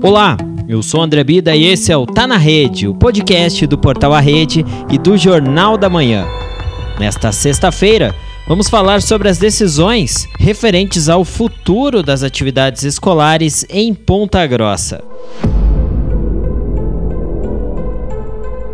Olá, eu sou André Bida e esse é o Tá na Rede, o podcast do Portal A Rede e do Jornal da Manhã. Nesta sexta-feira, vamos falar sobre as decisões referentes ao futuro das atividades escolares em Ponta Grossa.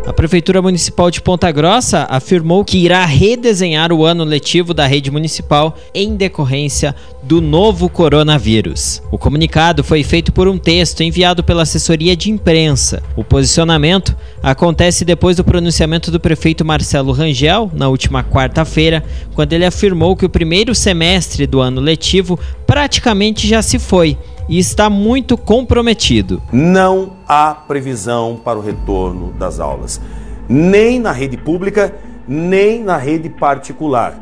A Prefeitura Municipal de Ponta Grossa afirmou que irá redesenhar o ano letivo da rede municipal em decorrência do novo coronavírus. O comunicado foi feito por um texto enviado pela assessoria de imprensa. O posicionamento acontece depois do pronunciamento do prefeito Marcelo Rangel, na última quarta-feira, quando ele afirmou que o primeiro semestre do ano letivo praticamente já se foi e está muito comprometido. Não há previsão para o retorno das aulas, nem na rede pública, nem na rede particular.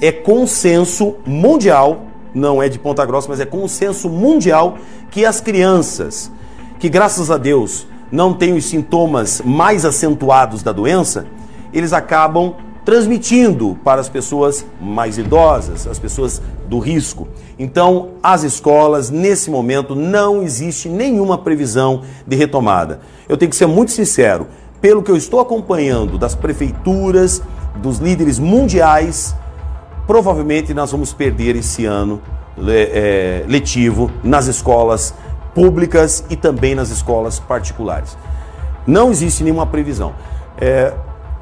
É consenso mundial, não é de Ponta Grossa, mas é consenso mundial que as crianças, que graças a Deus não têm os sintomas mais acentuados da doença, eles acabam transmitindo para as pessoas mais idosas, as pessoas do risco. Então, as escolas, nesse momento, não existe nenhuma previsão de retomada. Eu tenho que ser muito sincero, pelo que eu estou acompanhando das prefeituras, dos líderes mundiais, provavelmente nós vamos perder esse ano é, letivo nas escolas públicas e também nas escolas particulares. Não existe nenhuma previsão. É,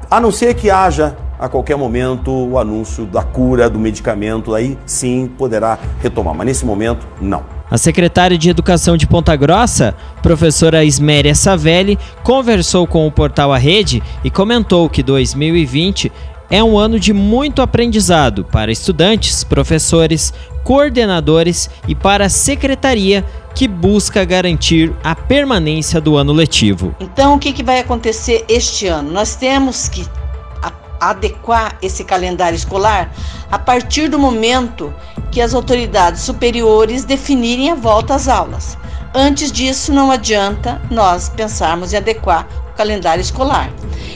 a não ser que haja a qualquer momento o anúncio da cura, do medicamento, aí sim poderá retomar, mas nesse momento não. A secretária de Educação de Ponta Grossa, professora Isméria Savelli, conversou com o portal A Rede e comentou que 2020 é um ano de muito aprendizado para estudantes, professores, coordenadores e para a secretaria que busca garantir a permanência do ano letivo. Então, o que, que vai acontecer este ano? Nós temos que adequar esse calendário escolar a partir do momento que as autoridades superiores definirem a volta às aulas. Antes disso, não adianta nós pensarmos em adequar o calendário escolar.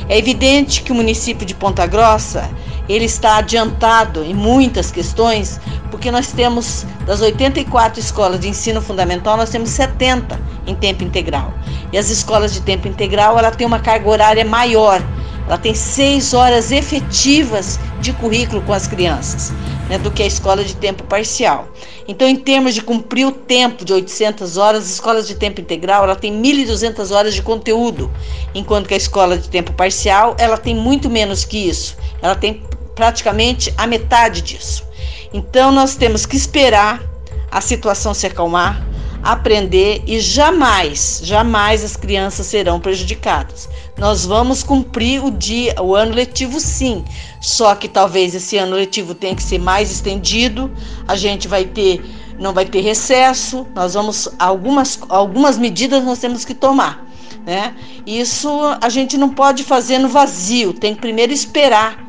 É evidente que o município de Ponta Grossa ele está adiantado em muitas questões, porque nós temos das 84 escolas de ensino fundamental, nós temos 70 em tempo integral. E as escolas de tempo integral, ela tem uma carga horária maior ela tem seis horas efetivas de currículo com as crianças, né, do que a escola de tempo parcial. Então, em termos de cumprir o tempo de 800 horas, as escolas de tempo integral ela tem 1.200 horas de conteúdo, enquanto que a escola de tempo parcial ela tem muito menos que isso. Ela tem praticamente a metade disso. Então, nós temos que esperar a situação se acalmar, aprender e jamais, jamais as crianças serão prejudicadas. Nós vamos cumprir o dia, o ano letivo sim. Só que talvez esse ano letivo tenha que ser mais estendido. A gente vai ter não vai ter recesso. Nós vamos algumas algumas medidas nós temos que tomar, né? Isso a gente não pode fazer no vazio, tem que primeiro esperar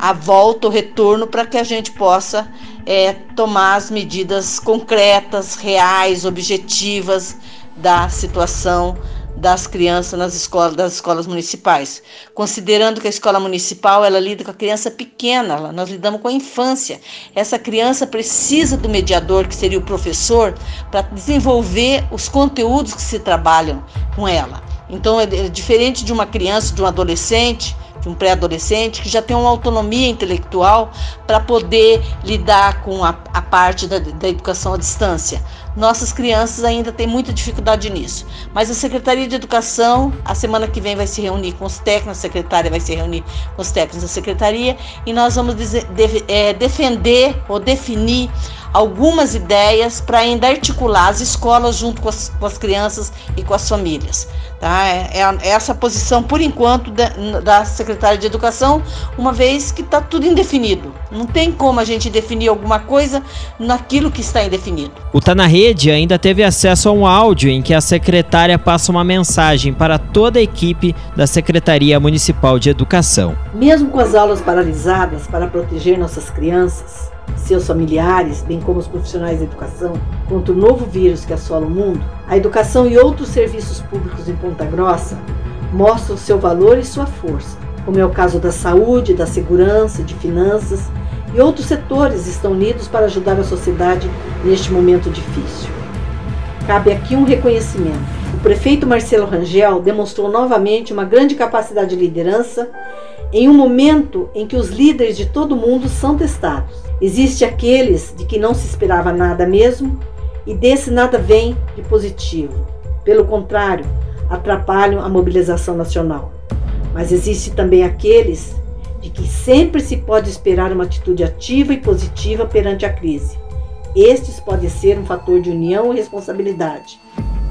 a volta, o retorno, para que a gente possa é, tomar as medidas concretas, reais, objetivas da situação das crianças nas escolas, das escolas municipais, considerando que a escola municipal ela lida com a criança pequena, nós lidamos com a infância. Essa criança precisa do mediador, que seria o professor, para desenvolver os conteúdos que se trabalham com ela. Então é diferente de uma criança, de um adolescente, de um pré-adolescente que já tem uma autonomia intelectual para poder lidar com a, a parte da, da, educação à distância. Nossas crianças ainda têm muita dificuldade nisso. Mas a Secretaria de Educação, a semana que vem, vai se reunir com os técnicos, a secretária vai se reunir com os técnicos da secretaria e nós vamos dizer, de, é, defender ou definir algumas ideias para ainda articular as escolas junto com as, com as, crianças e com as famílias. Tá? É, é, é essa posição, por enquanto, da, da secretária de Educação, uma vez que está tudo indefinido. Não tem como a gente definir alguma coisa naquilo que está indefinido. O Tá na Rede ainda teve acesso a um áudio em que a secretária passa uma mensagem para toda a equipe da Secretaria Municipal de Educação. Mesmo com as aulas paralisadas para proteger nossas crianças, seus familiares, bem como os profissionais da educação, contra o novo vírus que assola o mundo, a educação e outros serviços públicos em Ponta Grossa mostram seu valor e sua força, como é o caso da saúde, da segurança, de finanças e outros setores estão unidos para ajudar a sociedade neste momento difícil. Cabe aqui um reconhecimento. O prefeito Marcelo Rangel demonstrou novamente uma grande capacidade de liderança em um momento em que os líderes de todo mundo são testados. Existe aqueles de que não se esperava nada mesmo e desse nada vem de positivo. Pelo contrário, atrapalham a mobilização nacional. Mas existe também aqueles de que sempre se pode esperar uma atitude ativa e positiva perante a crise. Estes podem ser um fator de união e responsabilidade.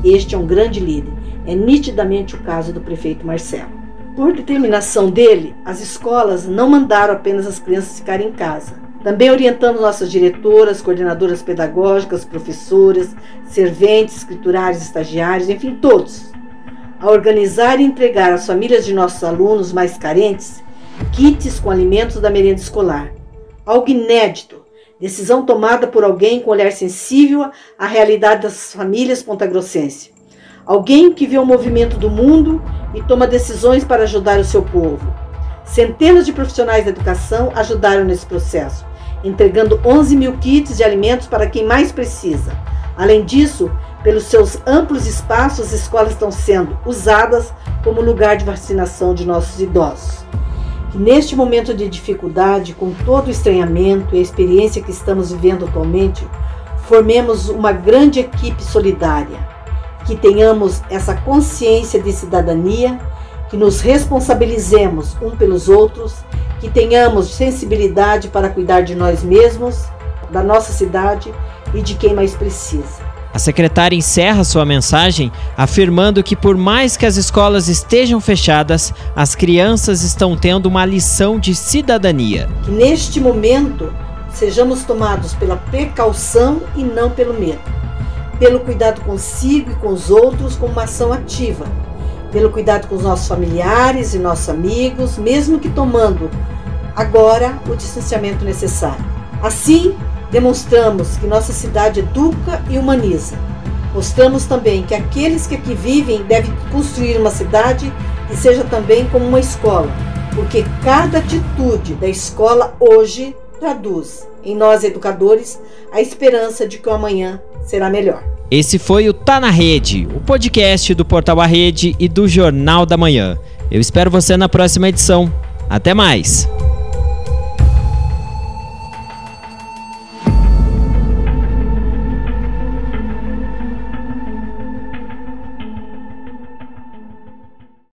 Este é um grande líder. É nitidamente o caso do prefeito Marcelo. Por determinação dele, as escolas não mandaram apenas as crianças ficarem em casa. Também orientamos nossas diretoras, coordenadoras pedagógicas, professoras, serventes, escriturários, estagiários, enfim, todos, a organizar e entregar às famílias de nossos alunos mais carentes kits com alimentos da merenda escolar. Algo inédito, decisão tomada por alguém com olhar sensível à realidade das famílias pontagrossense. Alguém que vê o movimento do mundo e toma decisões para ajudar o seu povo. Centenas de profissionais da educação ajudaram nesse processo, entregando 11 mil kits de alimentos para quem mais precisa. Além disso, pelos seus amplos espaços, as escolas estão sendo usadas como lugar de vacinação de nossos idosos. Neste momento de dificuldade, com todo o estranhamento e a experiência que estamos vivendo atualmente, formemos uma grande equipe solidária, que tenhamos essa consciência de cidadania, que nos responsabilizemos um pelos outros, que tenhamos sensibilidade para cuidar de nós mesmos, da nossa cidade e de quem mais precisa. A secretária encerra sua mensagem afirmando que, por mais que as escolas estejam fechadas, as crianças estão tendo uma lição de cidadania. Que neste momento sejamos tomados pela precaução e não pelo medo, pelo cuidado consigo e com os outros como uma ação ativa, pelo cuidado com os nossos familiares e nossos amigos, mesmo que tomando agora o distanciamento necessário. Assim, Demonstramos que nossa cidade educa e humaniza. Mostramos também que aqueles que aqui vivem devem construir uma cidade que seja também como uma escola, porque cada atitude da escola hoje traduz em nós educadores a esperança de que o amanhã será melhor. Esse foi o Tá na Rede, o podcast do Portal A Rede e do Jornal da Manhã. Eu espero você na próxima edição. Até mais!